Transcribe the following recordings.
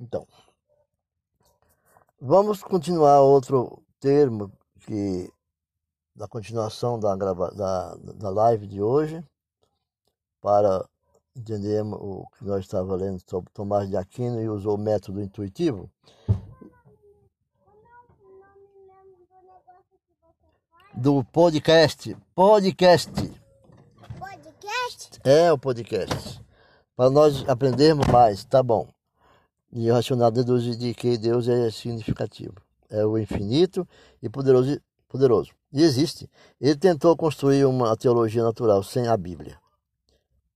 Então, vamos continuar outro termo que da continuação da, grava, da, da live de hoje para entendermos o que nós estávamos lendo sobre Tomás de Aquino e usou o método intuitivo. Do podcast. Podcast. Podcast? É o podcast. Para nós aprendermos mais, tá bom. E o racional deduz de que Deus é significativo. É o infinito e poderoso. poderoso. E existe. Ele tentou construir uma teologia natural sem a Bíblia.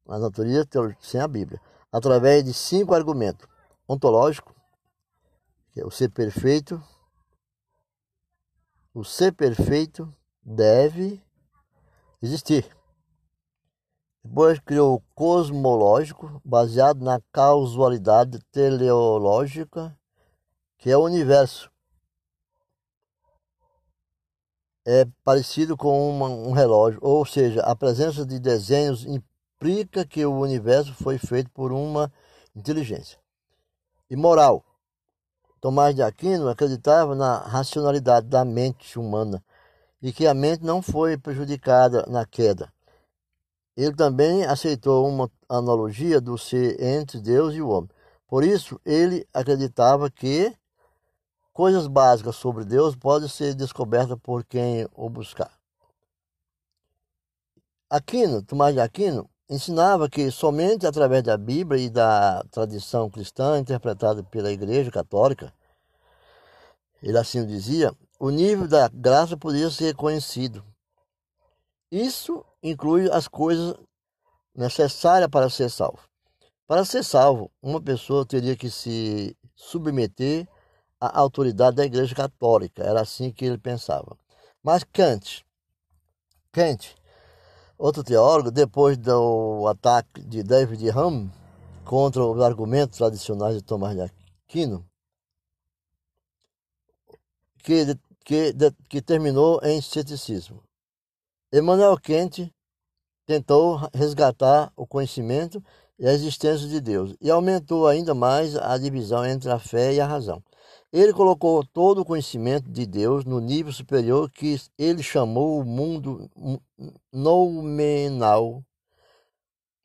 A natureza sem a Bíblia. Através de cinco argumentos. Ontológico, que é o ser perfeito. O ser perfeito deve existir. Depois criou o cosmológico, baseado na causalidade teleológica, que é o universo. É parecido com uma, um relógio, ou seja, a presença de desenhos implica que o universo foi feito por uma inteligência. E moral. Tomás de Aquino acreditava na racionalidade da mente humana e que a mente não foi prejudicada na queda. Ele também aceitou uma analogia do ser entre Deus e o homem. Por isso, ele acreditava que coisas básicas sobre Deus podem ser descobertas por quem o buscar. Aquino, Tomás de Aquino, ensinava que somente através da Bíblia e da tradição cristã interpretada pela Igreja Católica, ele assim dizia, o nível da graça podia ser conhecido. Isso inclui as coisas necessárias para ser salvo. Para ser salvo, uma pessoa teria que se submeter à autoridade da Igreja Católica. Era assim que ele pensava. Mas Kant, Kant, outro teólogo, depois do ataque de David Hume contra os argumentos tradicionais de Tomás de Aquino, que que, que terminou em ceticismo. Emmanuel Kant tentou resgatar o conhecimento e a existência de Deus e aumentou ainda mais a divisão entre a fé e a razão. Ele colocou todo o conhecimento de Deus no nível superior que ele chamou o mundo noumenal,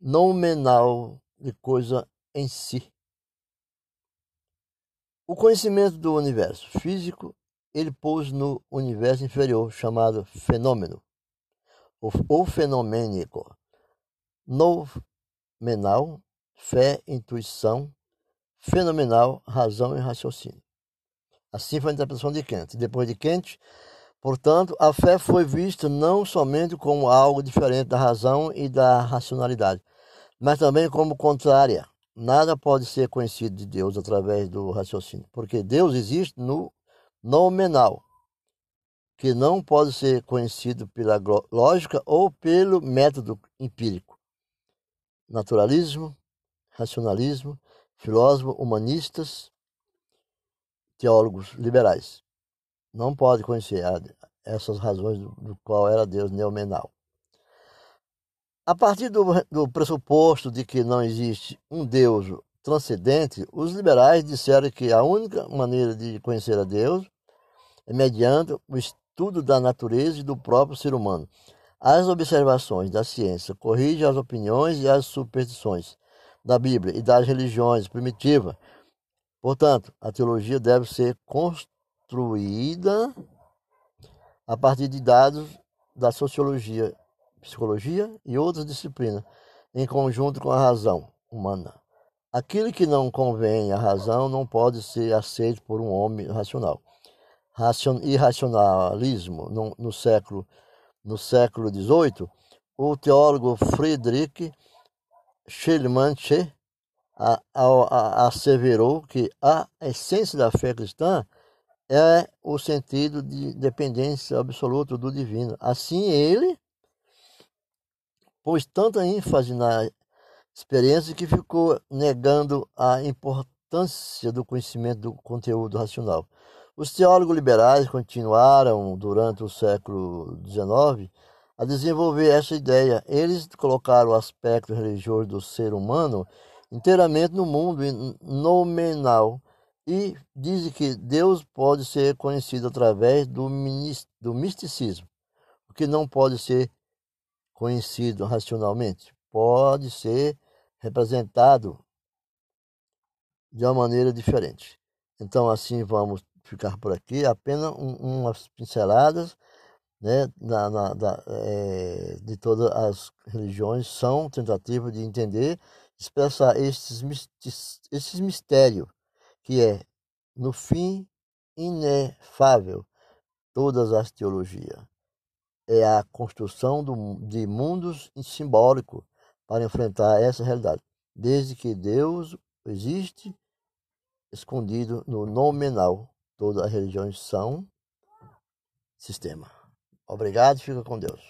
noumenal de coisa em si. O conhecimento do universo físico ele pôs no universo inferior, chamado fenômeno, ou fenomênico, nomenal, fé, intuição, fenomenal, razão e raciocínio. Assim foi a interpretação de Kant. Depois de Kant, portanto, a fé foi vista não somente como algo diferente da razão e da racionalidade, mas também como contrária. Nada pode ser conhecido de Deus através do raciocínio, porque Deus existe no nominal, que não pode ser conhecido pela lógica ou pelo método empírico. Naturalismo, racionalismo, filósofos humanistas, teólogos liberais. Não pode conhecer essas razões do, do qual era Deus neomenal. A partir do, do pressuposto de que não existe um Deus transcendente, os liberais disseram que a única maneira de conhecer a Deus é mediante estudo da natureza e do próprio ser humano. As observações da ciência corrigem as opiniões e as superstições da Bíblia e das religiões primitivas. Portanto, a teologia deve ser construída a partir de dados da sociologia, psicologia e outras disciplinas, em conjunto com a razão humana. Aquilo que não convém à razão não pode ser aceito por um homem racional irracionalismo no, no século no século XVIII, o teólogo Friedrich Schleiermacher asseverou que a essência da fé cristã é o sentido de dependência absoluta do divino. Assim, ele pôs tanta ênfase na experiência que ficou negando a importância do conhecimento do conteúdo racional. Os teólogos liberais continuaram, durante o século XIX, a desenvolver essa ideia. Eles colocaram o aspecto religioso do ser humano inteiramente no mundo nominal E dizem que Deus pode ser conhecido através do, do misticismo, o que não pode ser conhecido racionalmente, pode ser representado de uma maneira diferente. Então, assim, vamos ficar por aqui, apenas um, umas pinceladas né, na, na, da, é, de todas as religiões são tentativas de entender, expressar esses, esses mistérios, que é, no fim, inefável todas as teologias. É a construção do, de mundos simbólicos para enfrentar essa realidade. Desde que Deus existe, escondido no nominal, todas as religiões são sistema. Obrigado, fica com Deus.